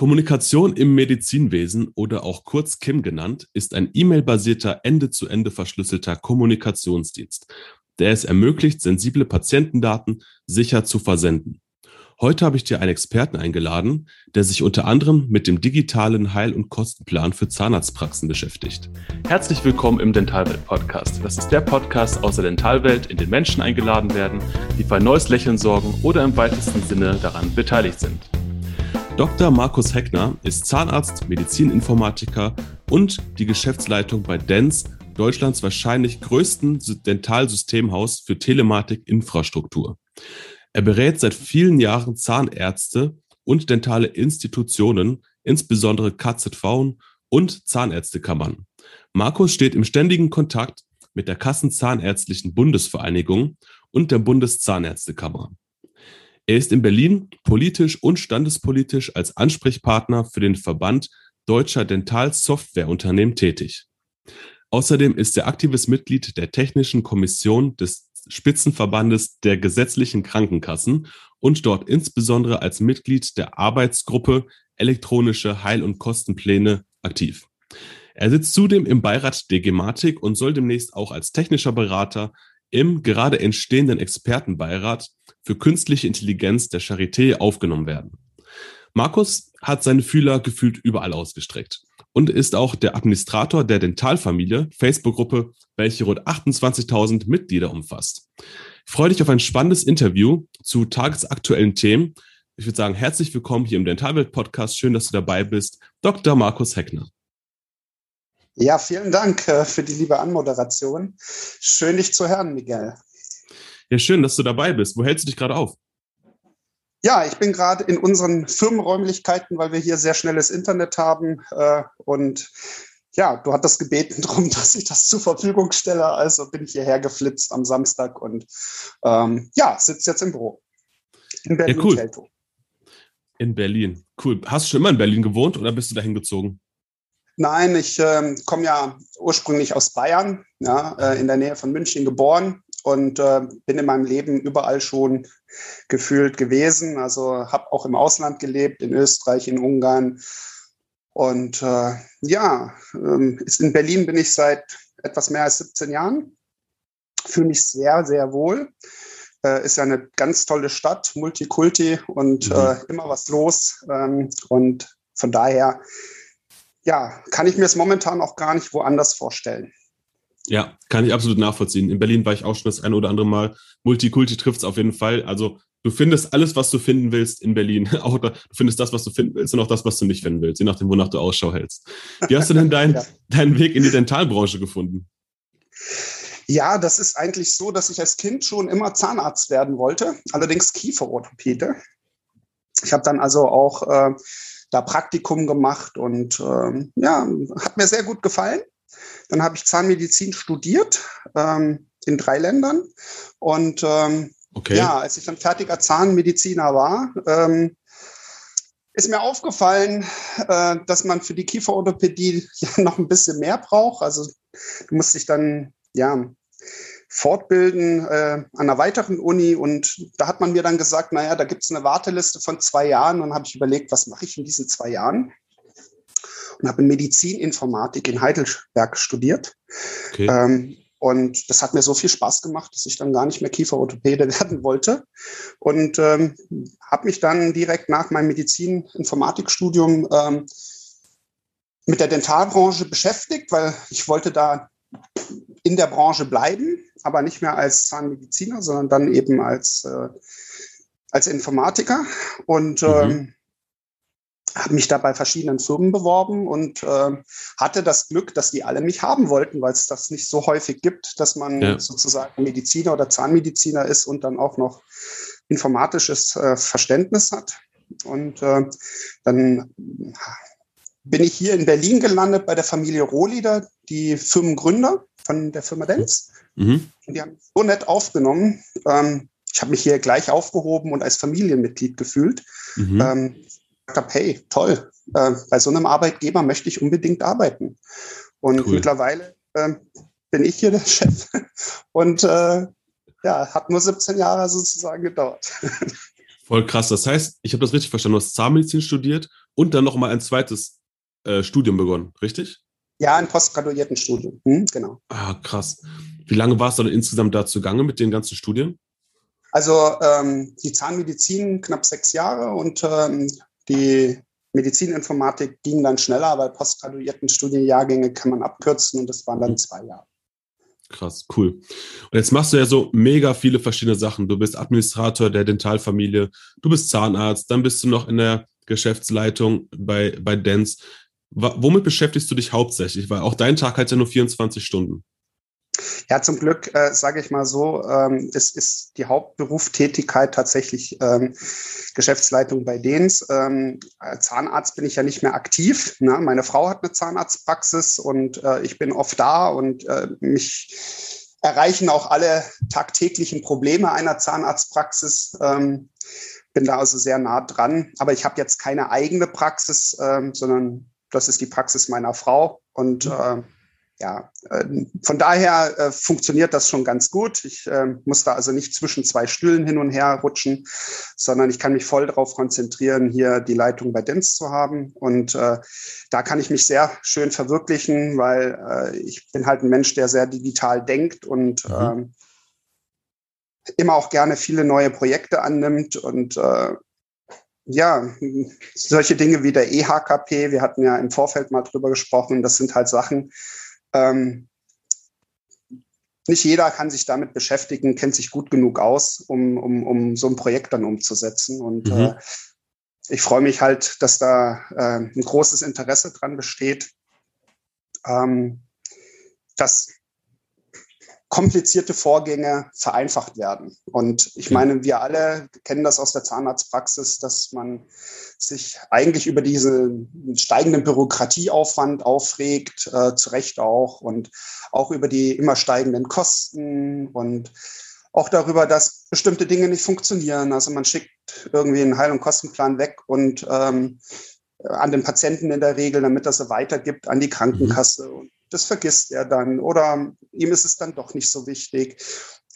Kommunikation im Medizinwesen oder auch kurz KIM genannt, ist ein E-Mail-basierter Ende-zu-Ende verschlüsselter Kommunikationsdienst, der es ermöglicht, sensible Patientendaten sicher zu versenden. Heute habe ich dir einen Experten eingeladen, der sich unter anderem mit dem digitalen Heil- und Kostenplan für Zahnarztpraxen beschäftigt. Herzlich willkommen im Dentalwelt Podcast. Das ist der Podcast aus der Dentalwelt, in den Menschen eingeladen werden, die für ein neues Lächeln sorgen oder im weitesten Sinne daran beteiligt sind. Dr. Markus Heckner ist Zahnarzt, Medizininformatiker und die Geschäftsleitung bei DENS, Deutschlands wahrscheinlich größten Dentalsystemhaus für Telematik-Infrastruktur. Er berät seit vielen Jahren Zahnärzte und dentale Institutionen, insbesondere KZV und Zahnärztekammern. Markus steht im ständigen Kontakt mit der Kassenzahnärztlichen Bundesvereinigung und der Bundeszahnärztekammer. Er ist in Berlin politisch und standespolitisch als Ansprechpartner für den Verband deutscher Dentalsoftwareunternehmen tätig. Außerdem ist er aktives Mitglied der Technischen Kommission des Spitzenverbandes der gesetzlichen Krankenkassen und dort insbesondere als Mitglied der Arbeitsgruppe Elektronische Heil- und Kostenpläne aktiv. Er sitzt zudem im Beirat der Gematik und soll demnächst auch als technischer Berater im gerade entstehenden Expertenbeirat für künstliche Intelligenz der Charité aufgenommen werden. Markus hat seine Fühler gefühlt überall ausgestreckt und ist auch der Administrator der Dentalfamilie, Facebook-Gruppe, welche rund 28.000 Mitglieder umfasst. Ich freue dich auf ein spannendes Interview zu tagesaktuellen Themen. Ich würde sagen, herzlich willkommen hier im Dentalwelt-Podcast. Schön, dass du dabei bist, Dr. Markus Heckner. Ja, vielen Dank äh, für die liebe Anmoderation. Schön, dich zu hören, Miguel. Ja, schön, dass du dabei bist. Wo hältst du dich gerade auf? Ja, ich bin gerade in unseren Firmenräumlichkeiten, weil wir hier sehr schnelles Internet haben. Äh, und ja, du hattest gebeten darum, dass ich das zur Verfügung stelle. Also bin ich hierher geflitzt am Samstag und ähm, ja, sitze jetzt im Büro. In Berlin. Ja, cool. In Berlin. Cool. Hast du schon immer in Berlin gewohnt oder bist du dahin gezogen? Nein, ich ähm, komme ja ursprünglich aus Bayern, ja, äh, in der Nähe von München geboren und äh, bin in meinem Leben überall schon gefühlt gewesen. Also habe auch im Ausland gelebt, in Österreich, in Ungarn. Und äh, ja, ähm, in Berlin bin ich seit etwas mehr als 17 Jahren. Fühle mich sehr, sehr wohl. Äh, ist ja eine ganz tolle Stadt, Multikulti und mhm. äh, immer was los. Ähm, und von daher, ja, kann ich mir es momentan auch gar nicht woanders vorstellen. Ja, kann ich absolut nachvollziehen. In Berlin war ich auch schon das ein oder andere Mal. Multikulti trifft es auf jeden Fall. Also du findest alles, was du finden willst in Berlin. Auch du findest das, was du finden willst und auch das, was du nicht finden willst, je nachdem, wonach du Ausschau hältst. Wie hast du denn dein, ja. deinen Weg in die Dentalbranche gefunden? Ja, das ist eigentlich so, dass ich als Kind schon immer Zahnarzt werden wollte, allerdings Kieferorthopäde. Ich habe dann also auch äh, da Praktikum gemacht und äh, ja, hat mir sehr gut gefallen. Dann habe ich Zahnmedizin studiert ähm, in drei Ländern. Und ähm, okay. ja, als ich dann fertiger Zahnmediziner war, ähm, ist mir aufgefallen, äh, dass man für die Kieferorthopädie ja noch ein bisschen mehr braucht. Also du musst dich dann ja fortbilden äh, an einer weiteren Uni und da hat man mir dann gesagt, naja, da gibt es eine Warteliste von zwei Jahren und habe ich überlegt, was mache ich in diesen zwei Jahren? und habe Medizininformatik in Heidelberg studiert. Okay. Ähm, und das hat mir so viel Spaß gemacht, dass ich dann gar nicht mehr Kieferorthopäde werden wollte. Und ähm, habe mich dann direkt nach meinem Medizininformatikstudium ähm, mit der Dentalbranche beschäftigt, weil ich wollte da in der Branche bleiben, aber nicht mehr als Zahnmediziner, sondern dann eben als, äh, als Informatiker. Und mhm. ähm, habe mich da bei verschiedenen Firmen beworben und äh, hatte das Glück, dass die alle mich haben wollten, weil es das nicht so häufig gibt, dass man ja. sozusagen Mediziner oder Zahnmediziner ist und dann auch noch informatisches äh, Verständnis hat. Und äh, dann bin ich hier in Berlin gelandet bei der Familie Rohlieder, die Firmengründer von der Firma Dens. Mhm. Und die haben so nett aufgenommen. Ähm, ich habe mich hier gleich aufgehoben und als Familienmitglied gefühlt. Mhm. Ähm, habe, hey, toll, äh, bei so einem Arbeitgeber möchte ich unbedingt arbeiten. Und cool. mittlerweile äh, bin ich hier der Chef und äh, ja, hat nur 17 Jahre sozusagen gedauert. Voll krass. Das heißt, ich habe das richtig verstanden, du hast Zahnmedizin studiert und dann nochmal ein zweites äh, Studium begonnen, richtig? Ja, ein postgraduierten Studium, hm, genau. Ah, krass. Wie lange warst du dann insgesamt dazu gegangen mit den ganzen Studien? Also ähm, die Zahnmedizin knapp sechs Jahre und ähm, die Medizininformatik ging dann schneller, weil postgraduierten Studienjahrgänge kann man abkürzen und das waren dann zwei Jahre. Krass, cool. Und jetzt machst du ja so mega viele verschiedene Sachen. Du bist Administrator der Dentalfamilie, du bist Zahnarzt, dann bist du noch in der Geschäftsleitung bei, bei Dance. Womit beschäftigst du dich hauptsächlich? Weil auch dein Tag hat ja nur 24 Stunden. Ja, zum Glück, äh, sage ich mal so, ähm, es ist die Hauptberufstätigkeit tatsächlich ähm, Geschäftsleitung bei Dens. Ähm, Zahnarzt bin ich ja nicht mehr aktiv. Ne? Meine Frau hat eine Zahnarztpraxis und äh, ich bin oft da und äh, mich erreichen auch alle tagtäglichen Probleme einer Zahnarztpraxis. Ähm, bin da also sehr nah dran. Aber ich habe jetzt keine eigene Praxis, ähm, sondern das ist die Praxis meiner Frau und mhm. äh, ja, äh, von daher äh, funktioniert das schon ganz gut. Ich äh, muss da also nicht zwischen zwei Stühlen hin und her rutschen, sondern ich kann mich voll darauf konzentrieren, hier die Leitung bei Dents zu haben. Und äh, da kann ich mich sehr schön verwirklichen, weil äh, ich bin halt ein Mensch, der sehr digital denkt und mhm. Ähm, immer auch gerne viele neue Projekte annimmt und ja, solche Dinge wie der EHKP, wir hatten ja im Vorfeld mal drüber gesprochen, das sind halt Sachen, ähm, nicht jeder kann sich damit beschäftigen, kennt sich gut genug aus, um, um, um so ein Projekt dann umzusetzen. Und mhm. äh, ich freue mich halt, dass da äh, ein großes Interesse dran besteht, ähm, dass komplizierte Vorgänge vereinfacht werden. Und ich meine, wir alle kennen das aus der Zahnarztpraxis, dass man sich eigentlich über diesen steigenden Bürokratieaufwand aufregt, äh, zu Recht auch, und auch über die immer steigenden Kosten und auch darüber, dass bestimmte Dinge nicht funktionieren. Also man schickt irgendwie einen Heil- und Kostenplan weg und ähm, an den Patienten in der Regel, damit er sie weitergibt an die Krankenkasse. Mhm das vergisst er dann oder ihm ist es dann doch nicht so wichtig.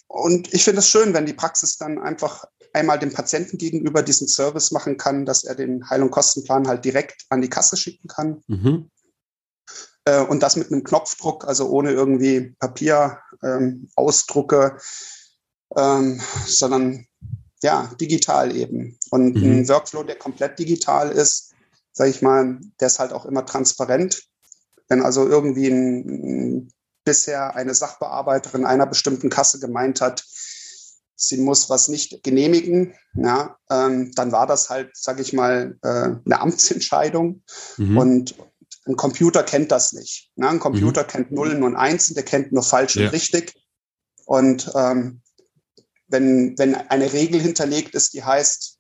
Und ich finde es schön, wenn die Praxis dann einfach einmal dem Patienten gegenüber diesen Service machen kann, dass er den Heil- und Kostenplan halt direkt an die Kasse schicken kann. Mhm. Äh, und das mit einem Knopfdruck, also ohne irgendwie Papierausdrucke, ähm, ähm, sondern ja, digital eben. Und mhm. ein Workflow, der komplett digital ist, sage ich mal, der ist halt auch immer transparent. Wenn also irgendwie ein, bisher eine Sachbearbeiterin einer bestimmten Kasse gemeint hat, sie muss was nicht genehmigen, ja, ähm, dann war das halt, sage ich mal, äh, eine Amtsentscheidung. Mhm. Und ein Computer kennt das nicht. Ne? Ein Computer mhm. kennt Nullen und Einsen, der kennt nur falsch ja. und richtig. Und ähm, wenn, wenn eine Regel hinterlegt ist, die heißt,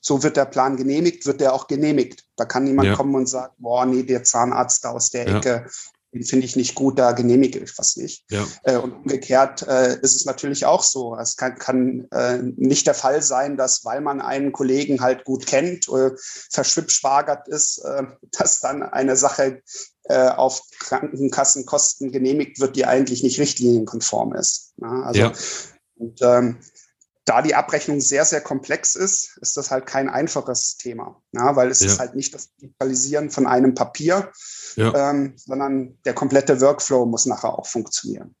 so wird der Plan genehmigt, wird der auch genehmigt. Da kann niemand ja. kommen und sagen, boah, nee, der Zahnarzt da aus der ja. Ecke, den finde ich nicht gut, da genehmige ich was nicht. Ja. Äh, und umgekehrt äh, ist es natürlich auch so. Es kann, kann äh, nicht der Fall sein, dass, weil man einen Kollegen halt gut kennt, äh, verschwippschwagert ist, äh, dass dann eine Sache äh, auf Krankenkassenkosten genehmigt wird, die eigentlich nicht richtlinienkonform ist. Ja, also, ja. und ähm, da die Abrechnung sehr, sehr komplex ist, ist das halt kein einfaches Thema, ja, weil es ja. ist halt nicht das Digitalisieren von einem Papier, ja. ähm, sondern der komplette Workflow muss nachher auch funktionieren.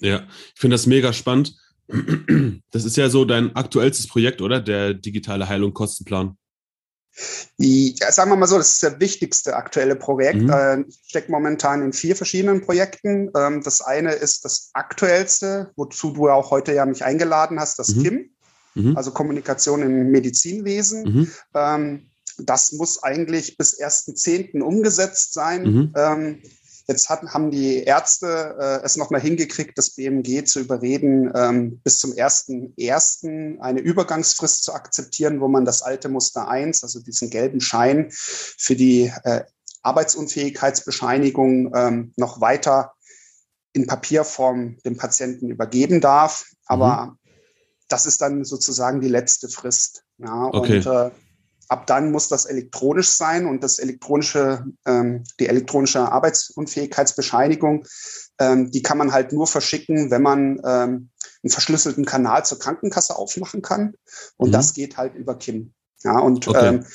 Ja, ich finde das mega spannend. Das ist ja so dein aktuellstes Projekt, oder? Der digitale Heilung Kostenplan. Ja, sagen wir mal so, das ist das wichtigste aktuelle Projekt. Mhm. Äh, ich stecke momentan in vier verschiedenen Projekten. Ähm, das eine ist das aktuellste, wozu du auch heute ja mich eingeladen hast, das mhm. KIM, mhm. also Kommunikation im Medizinwesen. Mhm. Ähm, das muss eigentlich bis 1.10. umgesetzt sein. Jetzt hatten, haben die Ärzte äh, es nochmal hingekriegt, das BMG zu überreden, ähm, bis zum 1.1. eine Übergangsfrist zu akzeptieren, wo man das alte Muster 1, also diesen gelben Schein für die äh, Arbeitsunfähigkeitsbescheinigung ähm, noch weiter in Papierform dem Patienten übergeben darf. Aber mhm. das ist dann sozusagen die letzte Frist. Ja, okay. und äh, ab dann muss das elektronisch sein und das elektronische, ähm, die elektronische Arbeitsunfähigkeitsbescheinigung, ähm, die kann man halt nur verschicken, wenn man ähm, einen verschlüsselten Kanal zur Krankenkasse aufmachen kann. Und mhm. das geht halt über KIM. Ja, und okay. ähm,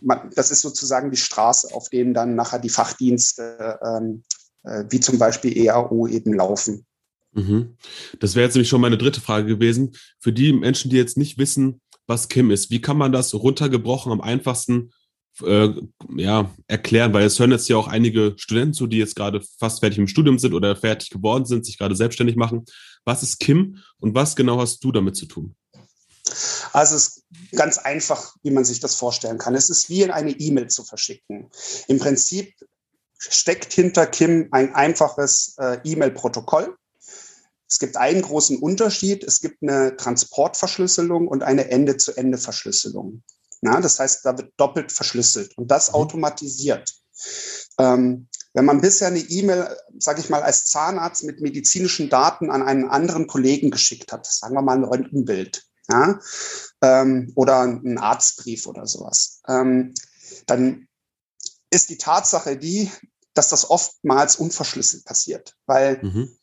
man, das ist sozusagen die Straße, auf denen dann nachher die Fachdienste ähm, äh, wie zum Beispiel EAU eben laufen. Mhm. Das wäre jetzt nämlich schon meine dritte Frage gewesen. Für die Menschen, die jetzt nicht wissen, was KIM ist, wie kann man das runtergebrochen am einfachsten äh, ja, erklären? Weil es hören jetzt ja auch einige Studenten zu, die jetzt gerade fast fertig im Studium sind oder fertig geworden sind, sich gerade selbstständig machen. Was ist KIM und was genau hast du damit zu tun? Also es ist ganz einfach, wie man sich das vorstellen kann. Es ist wie in eine E-Mail zu verschicken. Im Prinzip steckt hinter KIM ein einfaches äh, E-Mail-Protokoll. Es gibt einen großen Unterschied. Es gibt eine Transportverschlüsselung und eine Ende-zu-Ende-Verschlüsselung. Ja, das heißt, da wird doppelt verschlüsselt und das mhm. automatisiert. Ähm, wenn man bisher eine E-Mail, sage ich mal, als Zahnarzt mit medizinischen Daten an einen anderen Kollegen geschickt hat, sagen wir mal ein Röntgenbild ja, ähm, oder ein Arztbrief oder sowas, ähm, dann ist die Tatsache die, dass das oftmals unverschlüsselt passiert, weil mhm.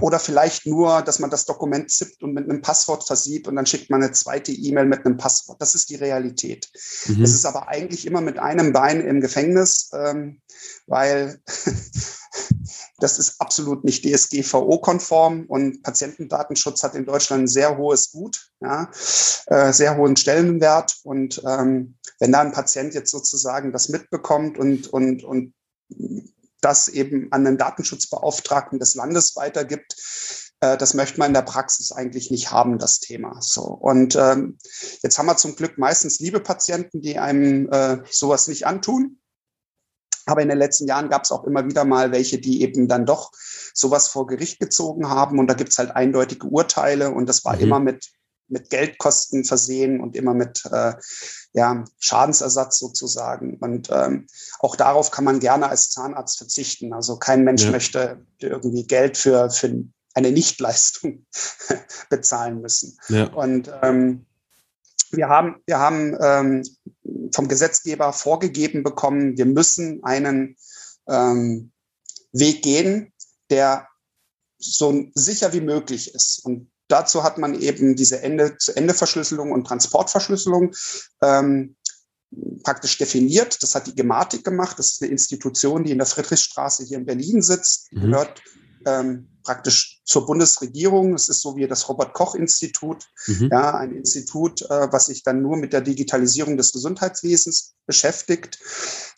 Oder vielleicht nur, dass man das Dokument zippt und mit einem Passwort versieht und dann schickt man eine zweite E-Mail mit einem Passwort. Das ist die Realität. Mhm. Es ist aber eigentlich immer mit einem Bein im Gefängnis, ähm, weil das ist absolut nicht DSGVO-konform und Patientendatenschutz hat in Deutschland ein sehr hohes Gut, ja, äh, sehr hohen Stellenwert. Und ähm, wenn da ein Patient jetzt sozusagen das mitbekommt und, und, und das eben an den Datenschutzbeauftragten des Landes weitergibt, äh, das möchte man in der Praxis eigentlich nicht haben, das Thema. So und ähm, jetzt haben wir zum Glück meistens liebe Patienten, die einem äh, sowas nicht antun. Aber in den letzten Jahren gab es auch immer wieder mal welche, die eben dann doch sowas vor Gericht gezogen haben. Und da gibt es halt eindeutige Urteile. Und das war mhm. immer mit, mit Geldkosten versehen und immer mit äh, ja, Schadensersatz sozusagen. Und ähm, auch darauf kann man gerne als Zahnarzt verzichten. Also kein Mensch ja. möchte irgendwie Geld für, für eine Nichtleistung bezahlen müssen. Ja. Und ähm, wir haben, wir haben ähm, vom Gesetzgeber vorgegeben bekommen, wir müssen einen ähm, Weg gehen, der so sicher wie möglich ist. Und dazu hat man eben diese Ende-zu-Ende-Verschlüsselung und Transportverschlüsselung ähm, praktisch definiert. Das hat die Gematik gemacht. Das ist eine Institution, die in der Friedrichstraße hier in Berlin sitzt, mhm. gehört ähm, praktisch zur Bundesregierung. Es ist so wie das Robert-Koch-Institut, mhm. ja, ein Institut, äh, was sich dann nur mit der Digitalisierung des Gesundheitswesens beschäftigt.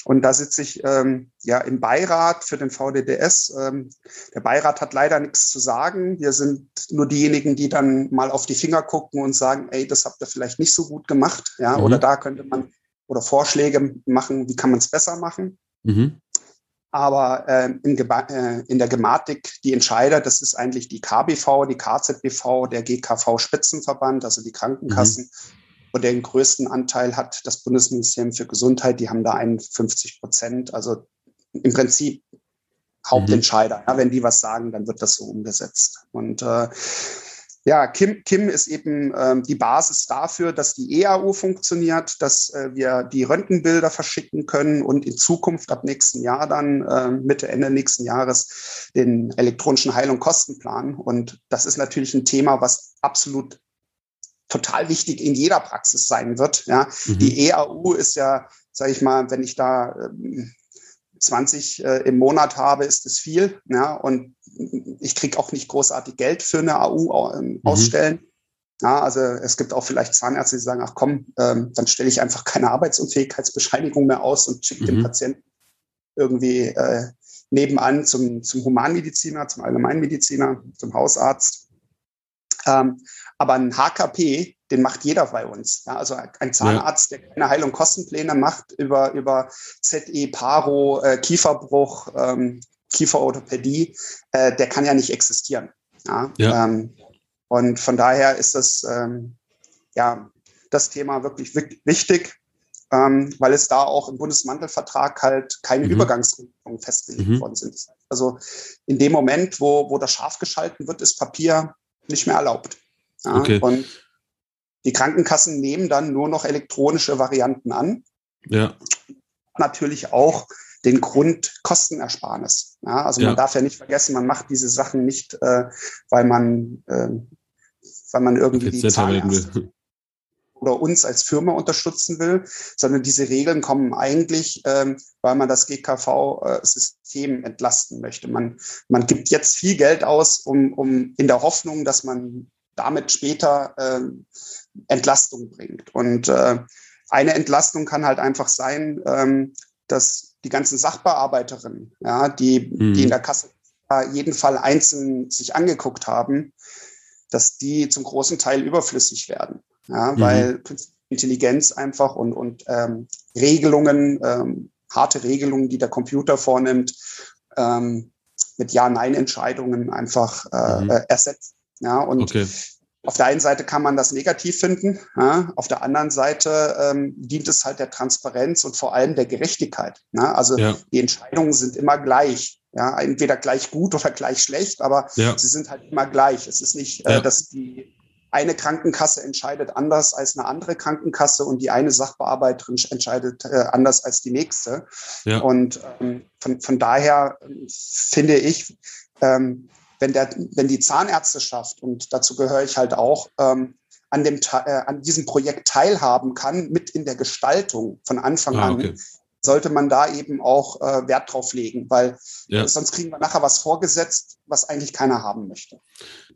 Und da sitze ich ähm, ja im Beirat für den VDDS. Ähm, der Beirat hat leider nichts zu sagen. Wir sind nur diejenigen, die dann mal auf die Finger gucken und sagen, ey, das habt ihr vielleicht nicht so gut gemacht, ja, mhm. oder da könnte man oder Vorschläge machen, wie kann man es besser machen. Mhm. Aber äh, in, äh, in, der Gematik, die Entscheider, das ist eigentlich die KBV, die KZBV, der GKV Spitzenverband, also die Krankenkassen. Mhm. Und den größten Anteil hat das Bundesministerium für Gesundheit, die haben da 51 Prozent. Also im Prinzip Hauptentscheider. Mhm. Ja, wenn die was sagen, dann wird das so umgesetzt. Und äh, ja, Kim, Kim ist eben ähm, die Basis dafür, dass die EAU funktioniert, dass äh, wir die Röntgenbilder verschicken können und in Zukunft ab nächsten Jahr dann, äh, Mitte, Ende nächsten Jahres, den elektronischen Heil- und Kostenplan. Und das ist natürlich ein Thema, was absolut total wichtig in jeder Praxis sein wird. Ja, mhm. die EAU ist ja, sage ich mal, wenn ich da ähm, 20 äh, im Monat habe, ist es viel. Ja, und ich kriege auch nicht großartig Geld für eine AU ähm, mhm. ausstellen. Ja, also es gibt auch vielleicht Zahnärzte, die sagen, ach komm, ähm, dann stelle ich einfach keine Arbeitsunfähigkeitsbescheinigung mehr aus und schicke mhm. den Patienten irgendwie äh, nebenan zum, zum Humanmediziner, zum Allgemeinmediziner, zum Hausarzt. Ähm, aber ein HKP, den macht jeder bei uns. Ja, also ein Zahnarzt, der keine Heil- und Kostenpläne macht über, über ZE, Paro, äh, Kieferbruch, ähm, Kieferorthopädie, äh, der kann ja nicht existieren. Ja? ja. Ähm, und von daher ist das, ähm, ja, das Thema wirklich wichtig, ähm, weil es da auch im Bundesmantelvertrag halt keine mhm. Übergangsregelungen festgelegt mhm. worden sind. Also in dem Moment, wo, wo das scharf geschalten wird, ist Papier nicht mehr erlaubt. Ja, okay. Und die Krankenkassen nehmen dann nur noch elektronische Varianten an. Ja. Natürlich auch den Grundkostenersparnis. Ja, also ja. man darf ja nicht vergessen, man macht diese Sachen nicht, äh, weil man, äh, weil man irgendwie die Zahnärzte oder uns als Firma unterstützen will, sondern diese Regeln kommen eigentlich, ähm, weil man das GKV-System entlasten möchte. Man, man gibt jetzt viel Geld aus, um, um in der Hoffnung, dass man damit später äh, Entlastung bringt. Und äh, eine Entlastung kann halt einfach sein, ähm, dass die ganzen Sachbearbeiterinnen, ja, die, mhm. die in der Kasse jeden Fall einzeln sich angeguckt haben, dass die zum großen Teil überflüssig werden. Ja, mhm. weil Intelligenz einfach und, und ähm, Regelungen, ähm, harte Regelungen, die der Computer vornimmt, ähm, mit Ja-Nein-Entscheidungen einfach äh, mhm. Äh, ersetzt. Ja, und okay. auf der einen Seite kann man das negativ finden, ja, auf der anderen Seite ähm, dient es halt der Transparenz und vor allem der Gerechtigkeit. Ja, also ja. die Entscheidungen sind immer gleich. Ja, entweder gleich gut oder gleich schlecht, aber ja. sie sind halt immer gleich. Es ist nicht, äh, dass die eine Krankenkasse entscheidet anders als eine andere Krankenkasse und die eine Sachbearbeiterin entscheidet äh, anders als die nächste. Ja. Und ähm, von, von daher finde ich, ähm, wenn, der, wenn die Zahnärzteschaft, und dazu gehöre ich halt auch, ähm, an, dem, äh, an diesem Projekt teilhaben kann, mit in der Gestaltung von Anfang ah, okay. an, sollte man da eben auch äh, Wert drauf legen, weil ja. sonst kriegen wir nachher was vorgesetzt, was eigentlich keiner haben möchte.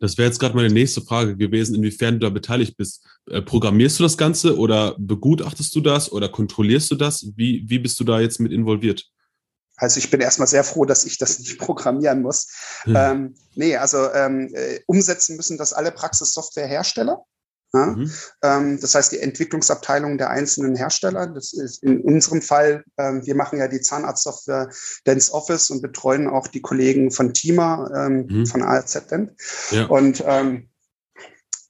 Das wäre jetzt gerade meine nächste Frage gewesen, inwiefern du da beteiligt bist. Äh, programmierst du das Ganze oder begutachtest du das oder kontrollierst du das? Wie, wie bist du da jetzt mit involviert? Also ich bin erstmal sehr froh, dass ich das nicht programmieren muss. Hm. Ähm, nee, also ähm, äh, umsetzen müssen das alle Praxissoftwarehersteller. Ja? Mhm. Ähm, das heißt, die Entwicklungsabteilung der einzelnen Hersteller, das ist in unserem Fall, ähm, wir machen ja die Zahnarztsoftware Dance Office und betreuen auch die Kollegen von Tima, ähm, mhm. von ARZ Dent. Ja. Und ähm,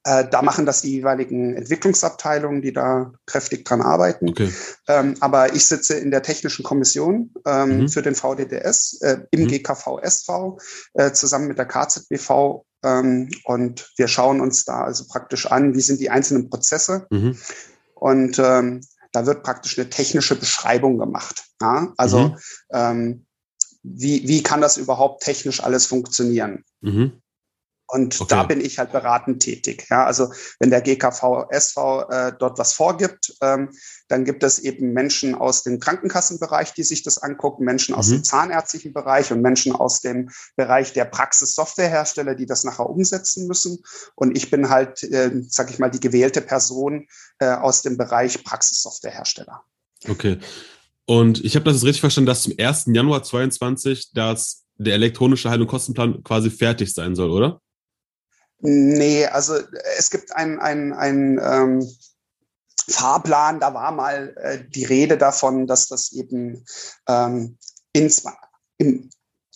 äh, da machen das die jeweiligen Entwicklungsabteilungen, die da kräftig dran arbeiten. Okay. Ähm, aber ich sitze in der technischen Kommission ähm, mhm. für den VDDS äh, im mhm. GKV SV äh, zusammen mit der KZBV ähm, und wir schauen uns da also praktisch an, wie sind die einzelnen Prozesse. Mhm. Und ähm, da wird praktisch eine technische Beschreibung gemacht. Ja? Also mhm. ähm, wie, wie kann das überhaupt technisch alles funktionieren? Mhm. Und okay. da bin ich halt beratend tätig. Ja, also wenn der GKV SV äh, dort was vorgibt, ähm, dann gibt es eben Menschen aus dem Krankenkassenbereich, die sich das angucken, Menschen aus mhm. dem zahnärztlichen Bereich und Menschen aus dem Bereich der Praxissoftwarehersteller, die das nachher umsetzen müssen. Und ich bin halt, äh, sag ich mal, die gewählte Person äh, aus dem Bereich Praxissoftwarehersteller. Okay. Und ich habe das jetzt richtig verstanden, dass zum 1. Januar 2022 das, der elektronische Heil- und Kostenplan quasi fertig sein soll, oder? Nee, also es gibt ein, ein, ein ähm, Fahrplan, da war mal äh, die Rede davon, dass das eben ähm, in, im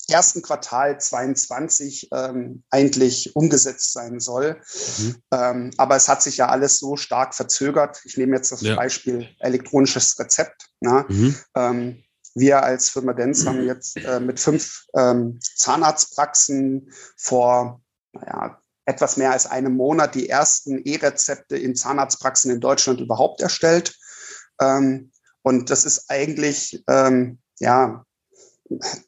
ersten Quartal 22 ähm, eigentlich umgesetzt sein soll. Mhm. Ähm, aber es hat sich ja alles so stark verzögert. Ich nehme jetzt das ja. Beispiel elektronisches Rezept. Ja. Mhm. Ähm, wir als Firma Dens haben jetzt äh, mit fünf ähm, Zahnarztpraxen vor naja, etwas mehr als einem Monat die ersten E-Rezepte in Zahnarztpraxen in Deutschland überhaupt erstellt. Ähm, und das ist eigentlich, ähm, ja,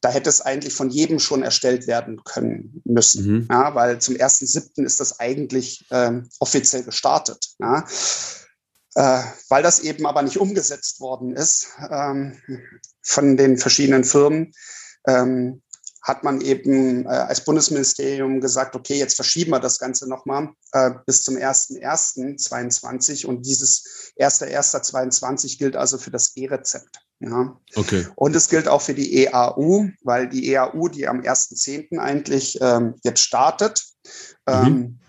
da hätte es eigentlich von jedem schon erstellt werden können müssen, mhm. ja, weil zum 1.7. ist das eigentlich ähm, offiziell gestartet. Ja. Äh, weil das eben aber nicht umgesetzt worden ist ähm, von den verschiedenen Firmen, ähm, hat man eben äh, als Bundesministerium gesagt, okay, jetzt verschieben wir das Ganze nochmal äh, bis zum 1.1.22 und dieses 1.1.22 gilt also für das E-Rezept. Ja. Okay. Und es gilt auch für die EAU, weil die EAU, die am 1.10. eigentlich ähm, jetzt startet, mhm.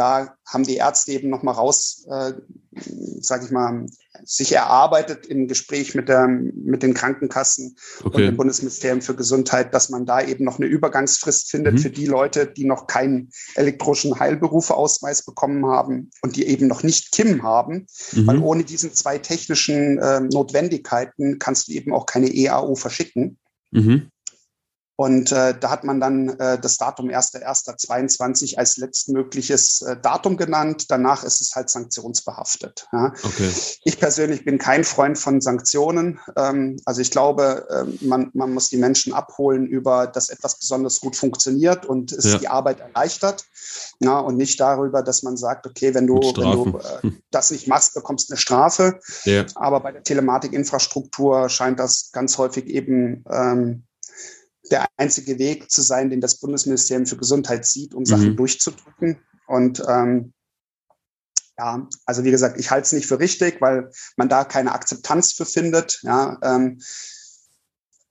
Da haben die Ärzte eben nochmal raus, äh, sage ich mal, sich erarbeitet im Gespräch mit, der, mit den Krankenkassen okay. und dem Bundesministerium für Gesundheit, dass man da eben noch eine Übergangsfrist findet mhm. für die Leute, die noch keinen elektronischen Heilberufeausweis bekommen haben und die eben noch nicht KIM haben. Mhm. Weil ohne diesen zwei technischen äh, Notwendigkeiten kannst du eben auch keine EAU verschicken. Mhm. Und äh, da hat man dann äh, das Datum 1.1.22 als letztmögliches äh, Datum genannt. Danach ist es halt sanktionsbehaftet. Ja. Okay. Ich persönlich bin kein Freund von Sanktionen. Ähm, also ich glaube, äh, man, man muss die Menschen abholen über, dass etwas besonders gut funktioniert und es ja. die Arbeit erleichtert. Ja, und nicht darüber, dass man sagt, okay, wenn du, wenn du äh, das nicht machst, bekommst du eine Strafe. Ja. Aber bei der Telematikinfrastruktur scheint das ganz häufig eben ähm, der einzige Weg zu sein, den das Bundesministerium für Gesundheit sieht, um Sachen mhm. durchzudrücken. Und ähm, ja, also wie gesagt, ich halte es nicht für richtig, weil man da keine Akzeptanz für findet. Ja, ähm,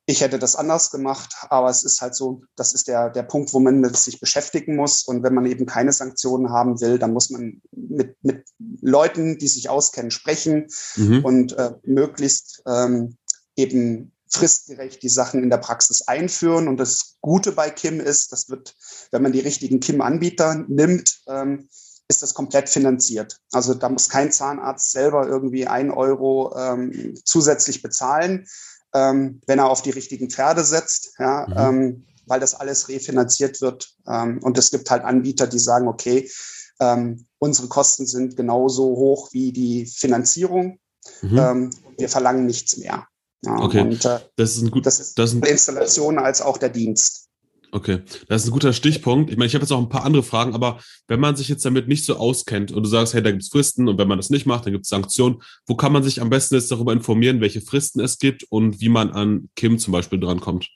ich hätte das anders gemacht, aber es ist halt so, das ist der, der Punkt, wo man mit sich beschäftigen muss. Und wenn man eben keine Sanktionen haben will, dann muss man mit, mit Leuten, die sich auskennen, sprechen mhm. und äh, möglichst ähm, eben fristgerecht die Sachen in der Praxis einführen. Und das Gute bei Kim ist, das wird, wenn man die richtigen Kim-Anbieter nimmt, ähm, ist das komplett finanziert. Also da muss kein Zahnarzt selber irgendwie ein Euro ähm, zusätzlich bezahlen, ähm, wenn er auf die richtigen Pferde setzt, ja, mhm. ähm, weil das alles refinanziert wird. Ähm, und es gibt halt Anbieter, die sagen, okay, ähm, unsere Kosten sind genauso hoch wie die Finanzierung. Mhm. Wir verlangen nichts mehr. Ja, okay. Und, äh, das ist ein gut, das ist das ist ein, Installation als auch der Dienst. Okay, das ist ein guter Stichpunkt. Ich meine, ich habe jetzt auch ein paar andere Fragen, aber wenn man sich jetzt damit nicht so auskennt und du sagst, hey, da gibt es Fristen und wenn man das nicht macht, dann gibt es Sanktionen, wo kann man sich am besten jetzt darüber informieren, welche Fristen es gibt und wie man an Kim zum Beispiel drankommt?